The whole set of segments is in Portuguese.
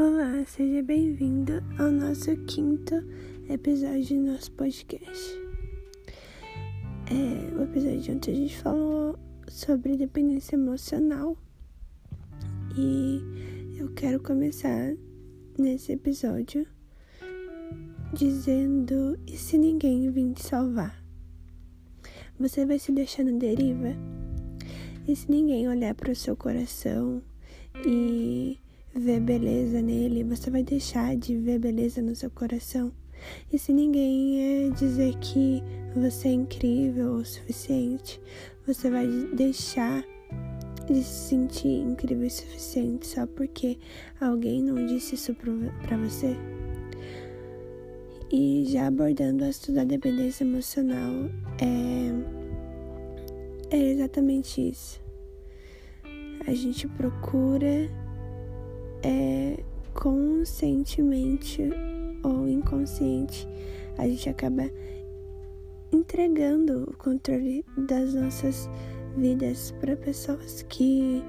Olá, seja bem-vindo ao nosso quinto episódio do nosso podcast. É, o episódio de ontem a gente falou sobre dependência emocional e eu quero começar nesse episódio dizendo: e se ninguém vir te salvar? Você vai se deixar na deriva? E se ninguém olhar para o seu coração e ver beleza nele, você vai deixar de ver beleza no seu coração. E se ninguém é dizer que você é incrível o suficiente, você vai deixar de se sentir incrível o suficiente só porque alguém não disse isso para você? E já abordando assunto da dependência emocional, é, é exatamente isso. A gente procura é, conscientemente ou inconsciente, a gente acaba entregando o controle das nossas vidas para pessoas que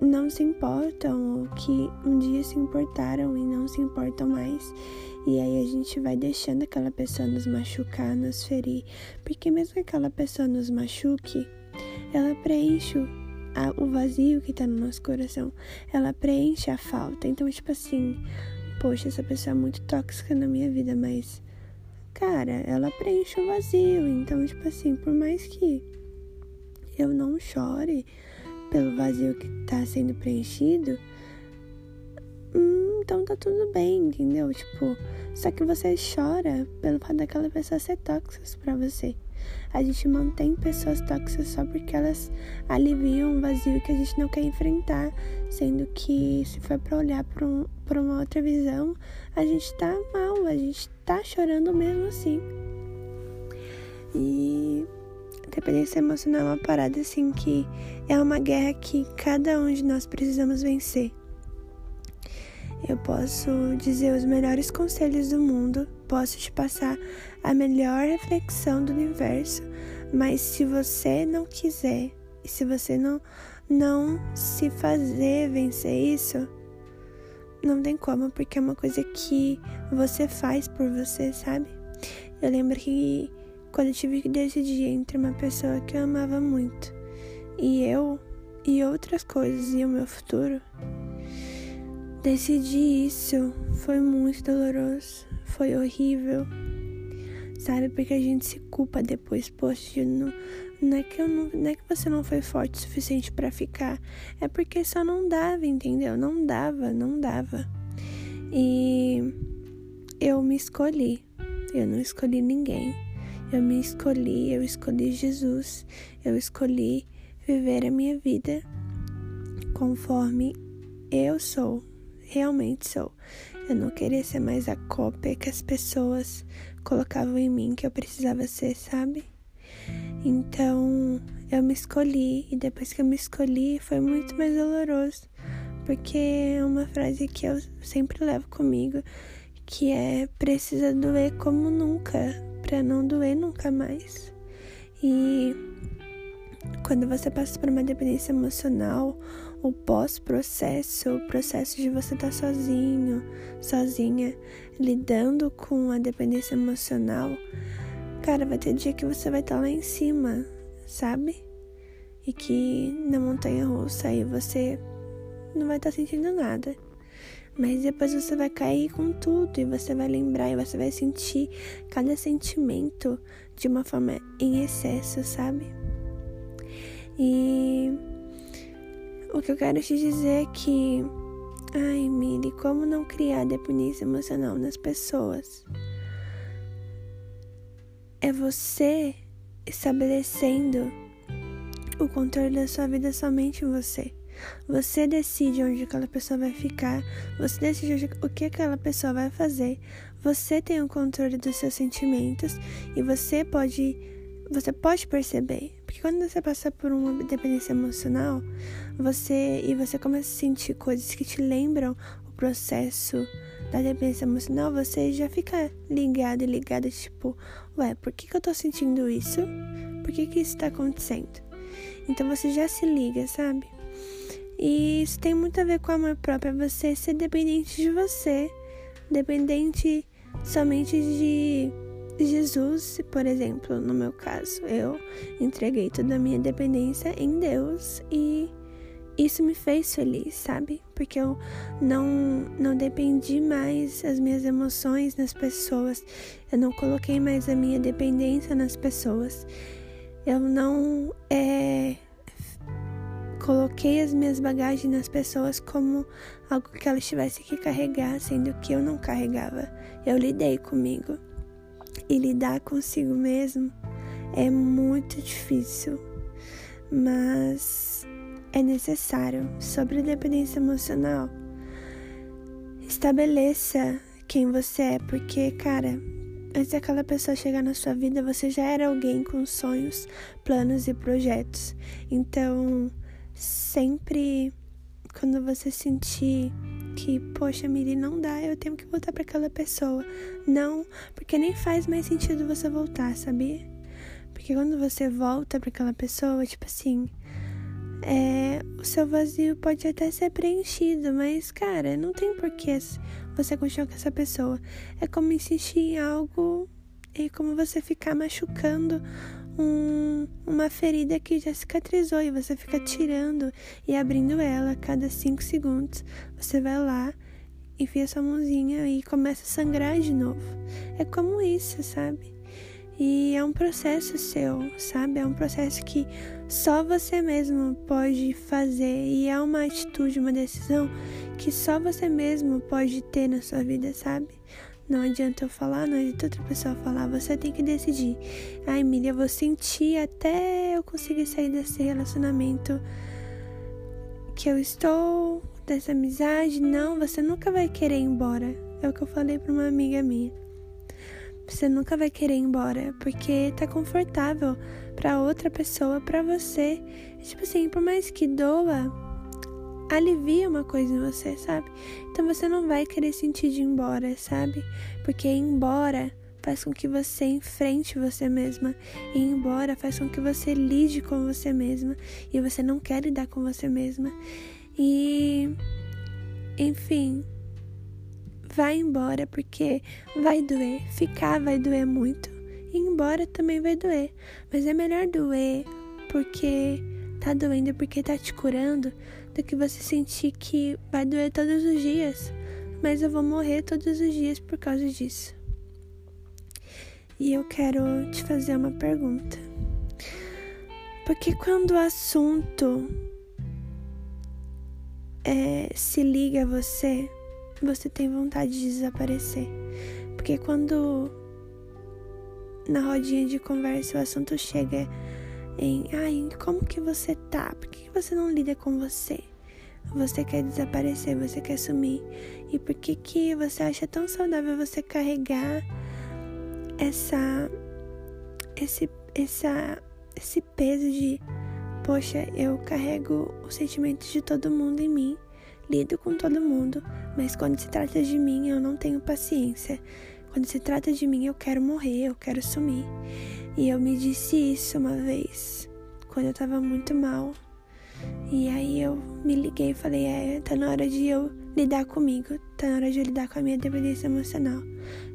não se importam ou que um dia se importaram e não se importam mais. E aí a gente vai deixando aquela pessoa nos machucar, nos ferir, porque mesmo que aquela pessoa nos machuque, ela preenche a, o vazio que tá no nosso coração. Ela preenche a falta. Então, tipo assim, poxa, essa pessoa é muito tóxica na minha vida, mas, cara, ela preenche o vazio. Então, tipo assim, por mais que eu não chore pelo vazio que tá sendo preenchido, hum, então tá tudo bem, entendeu? Tipo, só que você chora pelo fato daquela pessoa ser tóxica pra você. A gente mantém pessoas tóxicas só porque elas aliviam um vazio que a gente não quer enfrentar, sendo que se for para olhar para um, uma outra visão, a gente tá mal, a gente tá chorando mesmo assim. E dependência emocional é uma parada assim que é uma guerra que cada um de nós precisamos vencer. Eu posso dizer os melhores conselhos do mundo, posso te passar a melhor reflexão do universo, mas se você não quiser e se você não não se fazer vencer isso, não tem como, porque é uma coisa que você faz por você, sabe? Eu lembro que quando eu tive que decidir entre uma pessoa que eu amava muito e eu e outras coisas e o meu futuro, decidir isso foi muito doloroso, foi horrível sabe? Porque a gente se culpa depois, poxa, não, não é que eu não, não é que você não foi forte o suficiente para ficar, é porque só não dava, entendeu? Não dava, não dava. E eu me escolhi. Eu não escolhi ninguém. Eu me escolhi, eu escolhi Jesus. Eu escolhi viver a minha vida conforme eu sou, realmente sou. Eu não queria ser mais a cópia que as pessoas colocavam em mim que eu precisava ser, sabe? Então eu me escolhi e depois que eu me escolhi foi muito mais doloroso, porque é uma frase que eu sempre levo comigo, que é precisa doer como nunca, para não doer nunca mais. E quando você passa por uma dependência emocional, o pós-processo, o processo de você estar tá sozinho, sozinha, lidando com a dependência emocional, cara, vai ter dia que você vai estar tá lá em cima, sabe? E que na montanha russa aí você não vai estar tá sentindo nada. Mas depois você vai cair com tudo e você vai lembrar e você vai sentir cada sentimento de uma forma em excesso, sabe? E o que eu quero te dizer é que, ai, Miri, como não criar dependência emocional nas pessoas? É você estabelecendo o controle da sua vida somente em você. Você decide onde aquela pessoa vai ficar, você decide o que aquela pessoa vai fazer. Você tem o controle dos seus sentimentos e você pode você pode perceber, porque quando você passa por uma dependência emocional, você e você começa a sentir coisas que te lembram o processo da dependência emocional, você já fica ligado e ligada, tipo, ué, por que, que eu tô sentindo isso? Por que, que isso tá acontecendo? Então você já se liga, sabe? E isso tem muito a ver com amor próprio, é você ser dependente de você, dependente somente de Jesus, por exemplo, no meu caso, eu entreguei toda a minha dependência em Deus e isso me fez feliz, sabe? Porque eu não não dependi mais as minhas emoções nas pessoas. Eu não coloquei mais a minha dependência nas pessoas. Eu não é, coloquei as minhas bagagens nas pessoas como algo que elas tivessem que carregar, sendo que eu não carregava. Eu lidei comigo. E lidar consigo mesmo é muito difícil, mas é necessário. Sobre dependência emocional, estabeleça quem você é, porque, cara, antes daquela pessoa chegar na sua vida, você já era alguém com sonhos, planos e projetos. Então, sempre quando você sentir que, poxa, Miri, não dá, eu tenho que voltar para aquela pessoa. Não, porque nem faz mais sentido você voltar, sabia? Porque quando você volta para aquela pessoa, tipo assim, é, o seu vazio pode até ser preenchido, mas, cara, não tem porquê você continuar com essa pessoa. É como insistir em algo e como você ficar machucando um, uma ferida que já cicatrizou e você fica tirando e abrindo ela a cada 5 segundos. Você vai lá, enfia sua mãozinha e começa a sangrar de novo. É como isso, sabe? E é um processo seu, sabe? É um processo que só você mesmo pode fazer e é uma atitude, uma decisão que só você mesmo pode ter na sua vida, sabe? Não adianta eu falar, não adianta outra pessoa falar. Você tem que decidir. Ai, Emília, eu vou sentir até eu conseguir sair desse relacionamento que eu estou, dessa amizade. Não, você nunca vai querer ir embora. É o que eu falei para uma amiga minha. Você nunca vai querer ir embora porque tá confortável para outra pessoa, para você. Tipo assim, por mais que doa, alivia uma coisa em você, sabe? Então você não vai querer sentir de ir embora, sabe? Porque ir embora faz com que você enfrente você mesma. Ir embora faz com que você lide com você mesma. E você não quer lidar com você mesma. E. Enfim. Vai embora porque vai doer. Ficar vai doer muito. Ir embora também vai doer. Mas é melhor doer porque tá doendo porque tá te curando que você sentir que vai doer todos os dias, mas eu vou morrer todos os dias por causa disso. E eu quero te fazer uma pergunta. Porque quando o assunto é, se liga a você, você tem vontade de desaparecer. Porque quando na rodinha de conversa o assunto chega em ai, como que você tá? Por que você não lida com você? Você quer desaparecer, você quer sumir. E por que que você acha tão saudável você carregar essa esse essa esse peso de poxa, eu carrego os sentimentos de todo mundo em mim, lido com todo mundo, mas quando se trata de mim, eu não tenho paciência. Quando se trata de mim, eu quero morrer, eu quero sumir. E eu me disse isso uma vez, quando eu tava muito mal. E aí eu me liguei e falei: é, tá na hora de eu lidar comigo, tá na hora de eu lidar com a minha dependência emocional,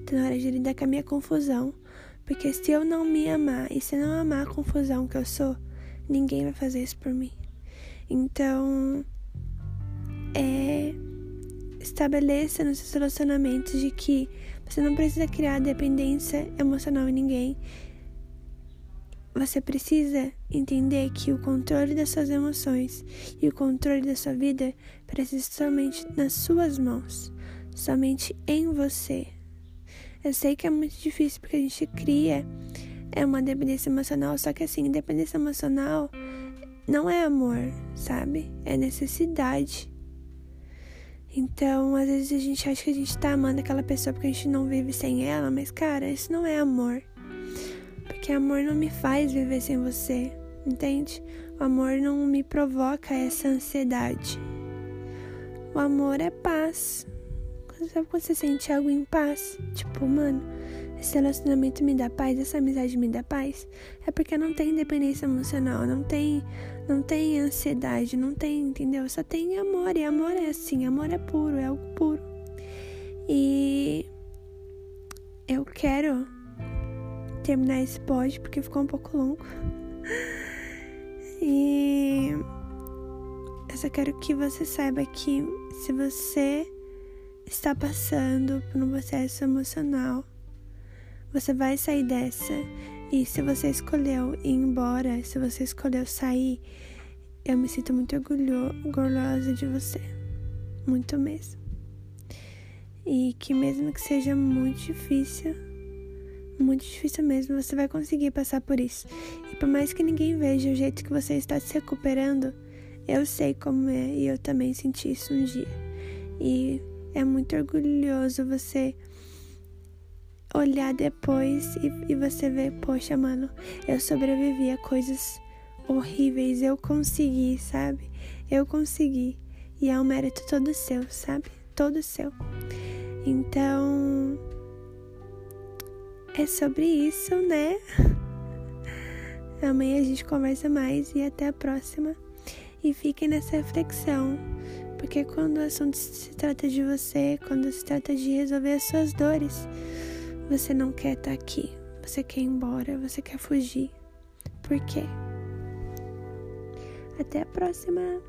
tá na hora de eu lidar com a minha confusão. Porque se eu não me amar e se eu não amar a confusão que eu sou, ninguém vai fazer isso por mim. Então, é, estabeleça nos seus relacionamentos de que você não precisa criar dependência emocional em ninguém você precisa entender que o controle das suas emoções e o controle da sua vida precisa somente nas suas mãos, somente em você. Eu sei que é muito difícil porque a gente cria é uma dependência emocional, só que assim, dependência emocional não é amor, sabe? É necessidade. Então, às vezes a gente acha que a gente tá amando aquela pessoa porque a gente não vive sem ela, mas cara, isso não é amor. Porque amor não me faz viver sem você, entende? O amor não me provoca essa ansiedade. O amor é paz. Sabe quando você sente algo em paz? Tipo, mano, esse relacionamento me dá paz, essa amizade me dá paz, é porque não tem dependência emocional, não tem, não tem ansiedade, não tem, entendeu? Só tem amor, e amor é assim, amor é puro, é algo puro. E eu quero terminar esse pod porque ficou um pouco longo. E eu só quero que você saiba que se você está passando por um processo emocional, você vai sair dessa. E se você escolheu ir embora, se você escolheu sair, eu me sinto muito orgulhosa de você. Muito mesmo. E que mesmo que seja muito difícil, muito difícil mesmo, você vai conseguir passar por isso. E por mais que ninguém veja o jeito que você está se recuperando, eu sei como é e eu também senti isso um dia. E é muito orgulhoso você olhar depois e, e você ver, poxa, mano, eu sobrevivi a coisas horríveis, eu consegui, sabe? Eu consegui. E é um mérito todo seu, sabe? Todo seu. Então, é sobre isso, né? Amanhã a gente conversa mais e até a próxima. E fiquem nessa reflexão, porque quando o assunto se trata de você, quando se trata de resolver as suas dores, você não quer estar aqui, você quer ir embora, você quer fugir. Por quê? Até a próxima!